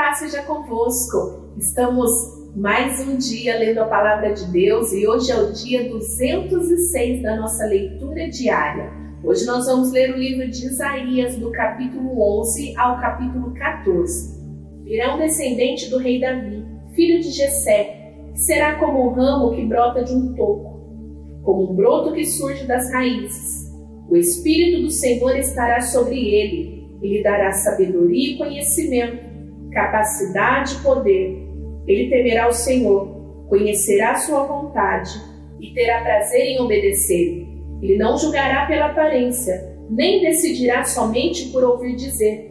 Paz seja convosco. Estamos mais um dia lendo a palavra de Deus e hoje é o dia 206 da nossa leitura diária. Hoje nós vamos ler o livro de Isaías, do capítulo 11 ao capítulo 14. Virá um descendente do rei Davi, filho de Jessé, que será como o ramo que brota de um toco, como um broto que surge das raízes. O Espírito do Senhor estará sobre ele e lhe dará sabedoria e conhecimento, capacidade e poder. Ele temerá o Senhor, conhecerá sua vontade e terá prazer em obedecer. Ele não julgará pela aparência, nem decidirá somente por ouvir dizer,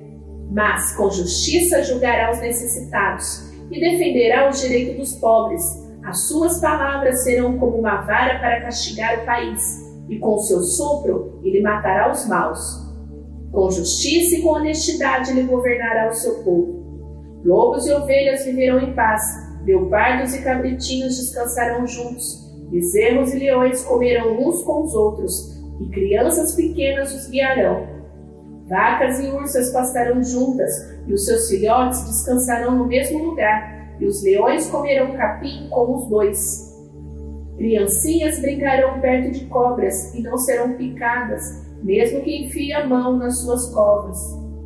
mas com justiça julgará os necessitados e defenderá os direitos dos pobres. As suas palavras serão como uma vara para castigar o país e com seu sopro ele matará os maus. Com justiça e com honestidade ele governará o seu povo. Lobos e ovelhas viverão em paz, leopardos e cabritinhos descansarão juntos, bezerros e leões comerão uns com os outros, e crianças pequenas os guiarão. Vacas e ursas pastarão juntas, e os seus filhotes descansarão no mesmo lugar, e os leões comerão capim com os bois. Criancinhas brincarão perto de cobras e não serão picadas, mesmo que enfie a mão nas suas covas.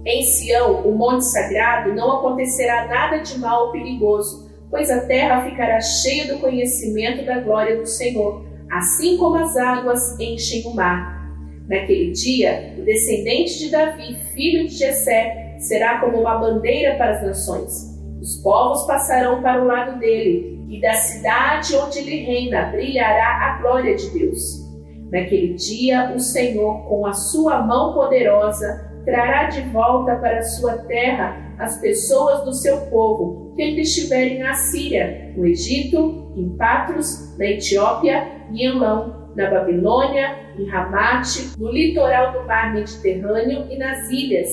Em Sião, o monte sagrado, não acontecerá nada de mal ou perigoso, pois a terra ficará cheia do conhecimento da glória do Senhor, assim como as águas enchem o mar. Naquele dia, o descendente de Davi, filho de Jessé, será como uma bandeira para as nações. Os povos passarão para o lado dele, e da cidade onde ele reina brilhará a glória de Deus. Naquele dia, o Senhor, com a sua mão poderosa, trará de volta para sua terra as pessoas do seu povo que estiverem na Síria, no Egito, em Patros, na Etiópia, em Elão, na Babilônia, em Ramate, no litoral do mar Mediterrâneo e nas ilhas.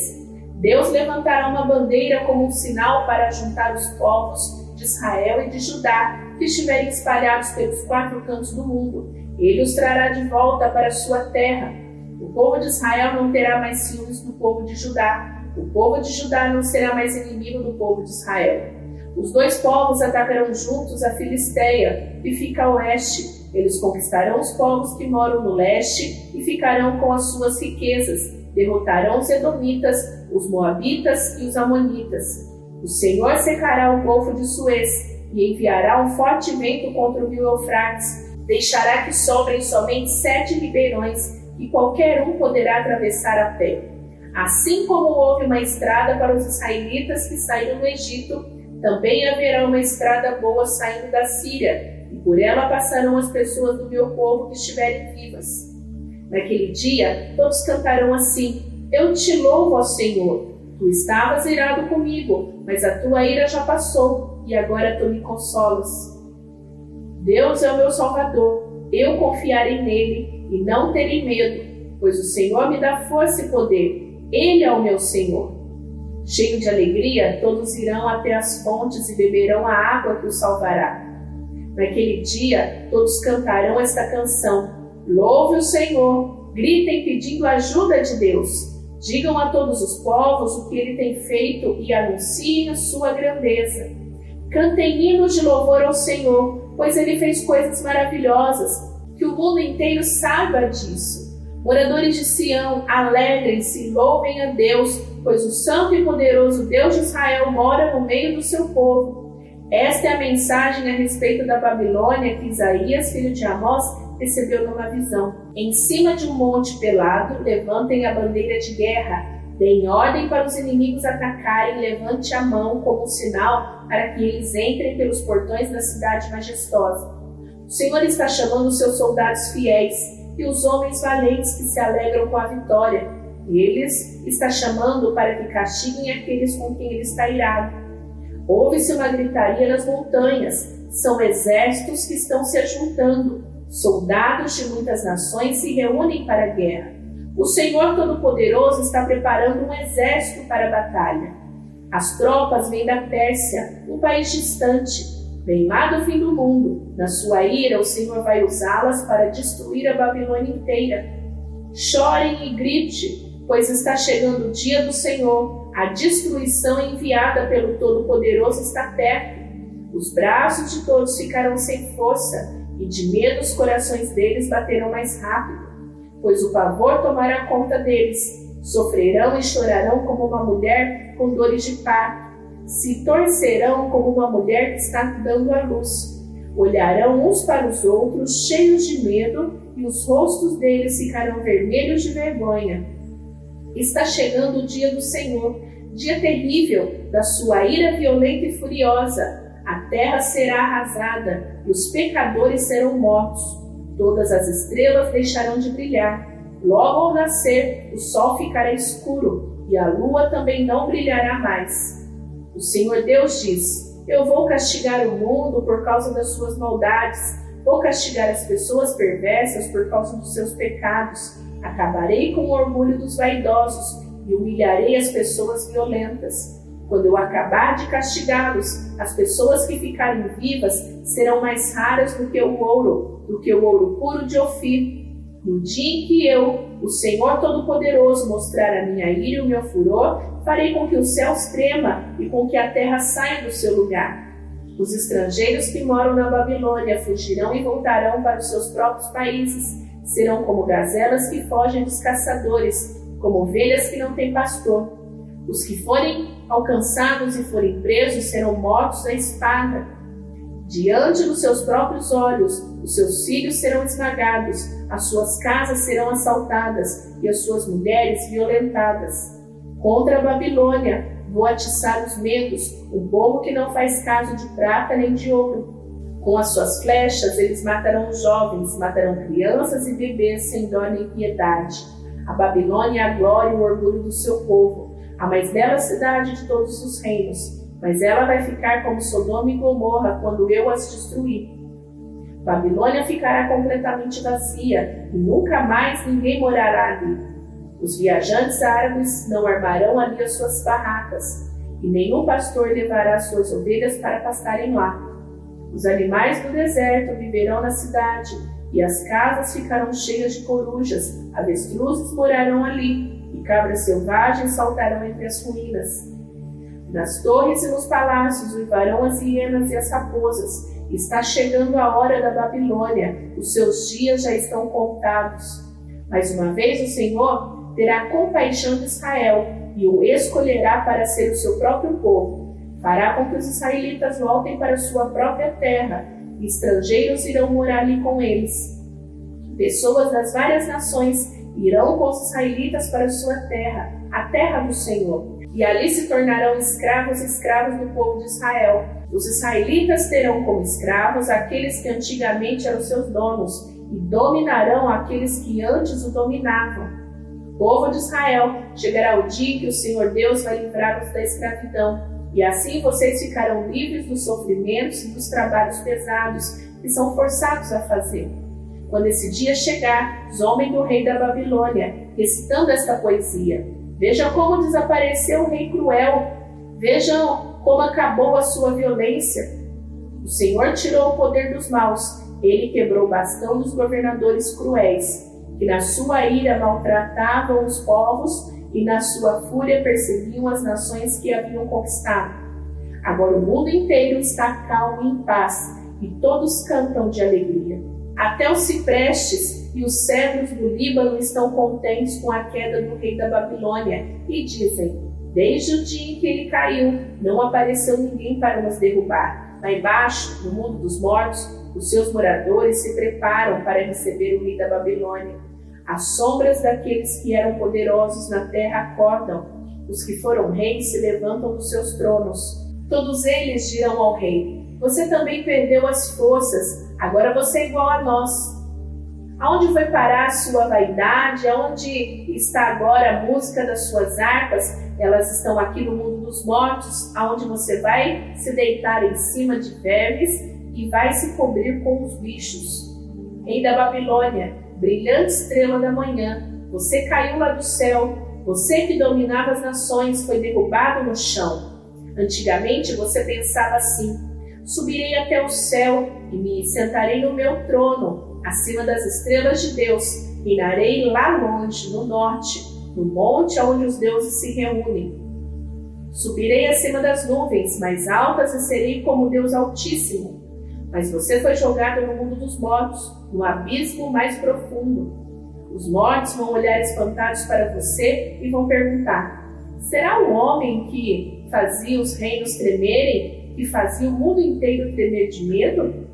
Deus levantará uma bandeira como um sinal para juntar os povos de Israel e de Judá, que estiverem espalhados pelos quatro cantos do mundo. Ele os trará de volta para sua terra. O povo de Israel não terá mais ciúmes do povo de Judá. O povo de Judá não será mais inimigo do povo de Israel. Os dois povos atacarão juntos a Filisteia, que fica a oeste. Eles conquistarão os povos que moram no leste e ficarão com as suas riquezas. Derrotarão os Edomitas, os Moabitas e os Amonitas. O Senhor secará o golfo de Suez e enviará um forte vento contra o rio Eufrates. Deixará que sobrem somente sete ribeirões e qualquer um poderá atravessar a pé. Assim como houve uma estrada para os israelitas que saíram do Egito, também haverá uma estrada boa saindo da Síria, e por ela passarão as pessoas do meu povo que estiverem vivas. Naquele dia, todos cantarão assim: Eu te louvo, ó Senhor, Tu estavas irado comigo, mas a tua ira já passou e agora tu me consolas. Deus é o meu Salvador, eu confiarei nele e não terei medo, pois o Senhor me dá força e poder, ele é o meu Senhor. Cheio de alegria, todos irão até as fontes e beberão a água que os salvará. Naquele dia, todos cantarão esta canção: Louve o Senhor, gritem pedindo ajuda de Deus. Digam a todos os povos o que ele tem feito e anunciem sua grandeza. Cantem hinos de louvor ao Senhor, pois ele fez coisas maravilhosas, que o mundo inteiro saiba disso. Moradores de Sião, alegrem-se louvem a Deus, pois o santo e poderoso Deus de Israel mora no meio do seu povo. Esta é a mensagem a respeito da Babilônia que Isaías, filho de Amós, recebeu numa visão. Em cima de um monte pelado, levantem a bandeira de guerra. Deem ordem para os inimigos atacarem, levante a mão como sinal para que eles entrem pelos portões da cidade majestosa. O Senhor está chamando os seus soldados fiéis e os homens valentes que se alegram com a vitória. Eles está chamando para que castiguem aqueles com quem ele está irado. Ouve-se uma gritaria nas montanhas. São exércitos que estão se ajuntando. Soldados de muitas nações se reúnem para a guerra. O Senhor Todo-Poderoso está preparando um exército para a batalha. As tropas vêm da Pérsia, um país distante, bem lá do fim do mundo. Na sua ira, o Senhor vai usá-las para destruir a Babilônia inteira. Chorem e grite, pois está chegando o dia do Senhor, A destruição enviada pelo Todo-Poderoso está perto. Os braços de todos ficarão sem força, e de medo os corações deles baterão mais rápido, pois o pavor tomará conta deles. Sofrerão e chorarão como uma mulher com dores de parto. Se torcerão como uma mulher que está dando à luz. Olharão uns para os outros, cheios de medo, e os rostos deles ficarão vermelhos de vergonha. Está chegando o dia do Senhor, dia terrível da sua ira violenta e furiosa. A terra será arrasada e os pecadores serão mortos. Todas as estrelas deixarão de brilhar. Logo ao nascer, o sol ficará escuro e a lua também não brilhará mais. O Senhor Deus diz: eu vou castigar o mundo por causa das suas maldades, vou castigar as pessoas perversas por causa dos seus pecados. Acabarei com o orgulho dos vaidosos e humilharei as pessoas violentas. Quando eu acabar de castigá-los, as pessoas que ficarem vivas serão mais raras do que o ouro, do que o ouro puro de Ofir. No dia em que eu, o Senhor Todo-Poderoso, mostrar a minha ira e o meu furor, farei com que os céus trema e com que a terra saia do seu lugar. Os estrangeiros que moram na Babilônia fugirão e voltarão para os seus próprios países. Serão como gazelas que fogem dos caçadores, como ovelhas que não têm pastor. Os que forem alcançados e forem presos serão mortos à espada. Diante dos seus próprios olhos, os seus filhos serão esmagados, as suas casas serão assaltadas e as suas mulheres violentadas. Contra a Babilônia vou atiçar os medos, o povo que não faz caso de prata nem de ouro. Com as suas flechas eles matarão os jovens, matarão crianças e bebês sem dó nem piedade. A Babilônia é a glória e o orgulho do seu povo, a mais bela cidade de todos os reinos. Mas ela vai ficar como Sodoma e Gomorra quando eu as destruir. Babilônia ficará completamente vazia e nunca mais ninguém morará ali. Os viajantes árabes não armarão ali as suas barracas, e nenhum pastor levará suas ovelhas para pastarem lá. Os animais do deserto viverão na cidade, e as casas ficarão cheias de corujas, avestruzes morarão ali, e cabras selvagens saltarão entre as ruínas. Nas torres e nos palácios uivarão as hienas e as raposas. Está chegando a hora da Babilônia, os seus dias já estão contados. Mais uma vez o Senhor terá compaixão de Israel e o escolherá para ser o seu próprio povo. Fará com que os israelitas voltem para sua própria terra, e estrangeiros irão morar ali com eles. Pessoas das várias nações irão com os israelitas para sua terra, a terra do Senhor, e ali se tornarão escravos e escravos do povo de Israel. Os israelitas terão como escravos aqueles que antigamente eram seus donos, e dominarão aqueles que antes o dominavam povo de Israel, chegará o dia que o Senhor Deus vai livrá-los da escravidão, e assim vocês ficarão livres dos sofrimentos e dos trabalhos pesados que são forçados a fazer. Quando esse dia chegar, zombem do rei da Babilônia, recitando esta poesia. Vejam como desapareceu o rei cruel. Vejam como acabou a sua violência. O Senhor tirou o poder dos maus. Ele quebrou o bastão dos governadores cruéis que na sua ira maltratavam os povos e na sua fúria perseguiam as nações que haviam conquistado. Agora o mundo inteiro está calmo e em paz, e todos cantam de alegria. Até os ciprestes e os cedros do Líbano estão contentes com a queda do rei da Babilônia e dizem: Desde o dia em que ele caiu, não apareceu ninguém para nos derrubar. Lá embaixo, no mundo dos mortos, os seus moradores se preparam para receber o rei da Babilônia. As sombras daqueles que eram poderosos na terra acordam, os que foram reis se levantam dos seus tronos. Todos eles dirão ao rei: Você também perdeu as forças, agora você é igual a nós. Aonde foi parar a sua vaidade? Aonde está agora a música das suas harpas? Elas estão aqui no mundo dos mortos, aonde você vai se deitar em cima de vermes e vai se cobrir com os bichos. Rei da Babilônia, brilhante estrela da manhã, você caiu lá do céu, você que dominava as nações foi derrubado no chão. Antigamente você pensava assim: subirei até o céu e me sentarei no meu trono, acima das estrelas de Deus, reinarei lá longe, no norte, no monte onde os deuses se reúnem. Subirei acima das nuvens, mais altas e serei como Deus Altíssimo. Mas você foi jogado no mundo dos mortos, no abismo mais profundo. Os mortos vão olhar espantados para você e vão perguntar: será o homem que fazia os reinos tremerem, que fazia o mundo inteiro tremer de medo?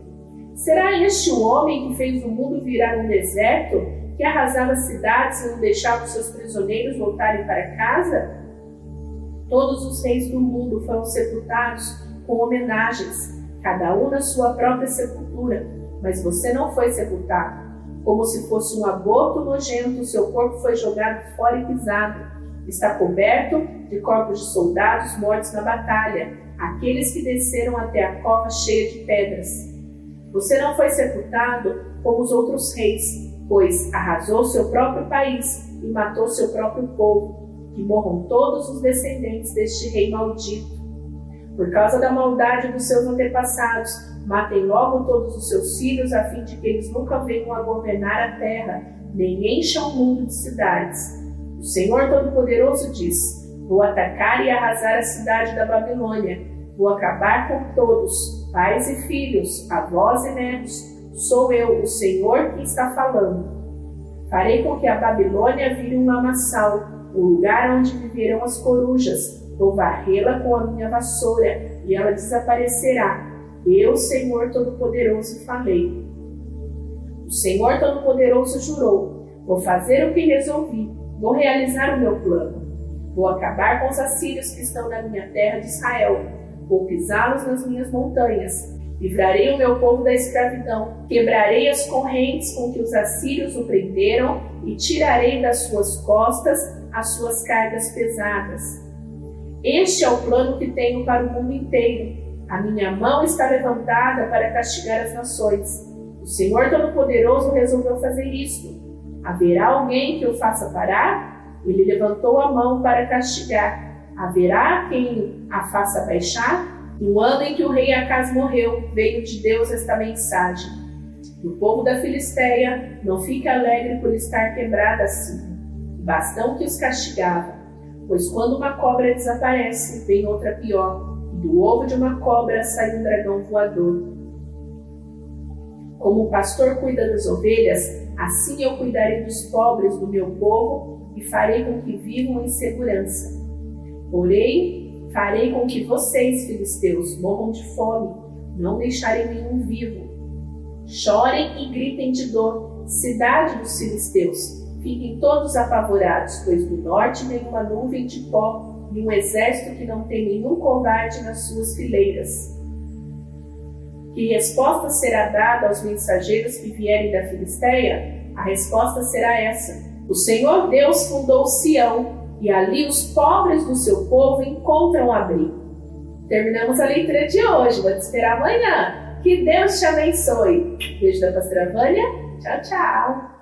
Será este o homem que fez o mundo virar um deserto, que arrasava cidades e não deixava os seus prisioneiros voltarem para casa? Todos os reis do mundo foram sepultados com homenagens, cada um na sua própria sepultura, mas você não foi sepultado. Como se fosse um aborto nojento, seu corpo foi jogado fora e pisado. Está coberto de corpos de soldados mortos na batalha, aqueles que desceram até a cova cheia de pedras. Você não foi sepultado como os outros reis, pois arrasou seu próprio país e matou seu próprio povo que morram todos os descendentes deste rei maldito. Por causa da maldade dos seus antepassados, matem logo todos os seus filhos, a fim de que eles nunca venham a governar a terra, nem encham o mundo de cidades. O Senhor Todo-Poderoso diz: Vou atacar e arrasar a cidade da Babilônia. Vou acabar com todos, pais e filhos, avós e netos. Sou eu, o Senhor, que está falando. Farei com que a Babilônia vire um lamaçal o lugar onde viverão as corujas. Vou varrê-la com a minha vassoura e ela desaparecerá. Eu, Senhor Todo-Poderoso, falei. O Senhor Todo-Poderoso jurou: Vou fazer o que resolvi, vou realizar o meu plano. Vou acabar com os assírios que estão na minha terra de Israel. Vou pisá-los nas minhas montanhas. Livrarei o meu povo da escravidão. Quebrarei as correntes com que os assírios o prenderam e tirarei das suas costas as suas cargas pesadas. Este é o plano que tenho para o mundo inteiro. A minha mão está levantada para castigar as nações. O Senhor Todo-Poderoso resolveu fazer isto. Haverá alguém que o faça parar? Ele levantou a mão para castigar. Haverá quem a faça baixar? No ano em que o rei Acas morreu, veio de Deus esta mensagem. O povo da Filisteia não fique alegre por estar quebrada assim bastão que os castigava, pois quando uma cobra desaparece, vem outra pior, e do ovo de uma cobra sai um dragão voador. Como o pastor cuida das ovelhas, assim eu cuidarei dos pobres do meu povo e farei com que vivam em segurança. Porém, farei com que vocês, filisteus, morram de fome, não deixarei nenhum vivo. Chorem e gritem de dor, cidade dos filisteus, Fiquem todos apavorados, pois do norte vem uma nuvem de pó e um exército que não tem nenhum covarde nas suas fileiras. Que resposta será dada aos mensageiros que vierem da Filisteia? A resposta será essa: O Senhor Deus fundou Sião, e ali os pobres do seu povo encontram abrigo. Terminamos a leitura de hoje. Vou te esperar amanhã. Que Deus te abençoe. Beijo da pastora Vânia. Tchau, tchau.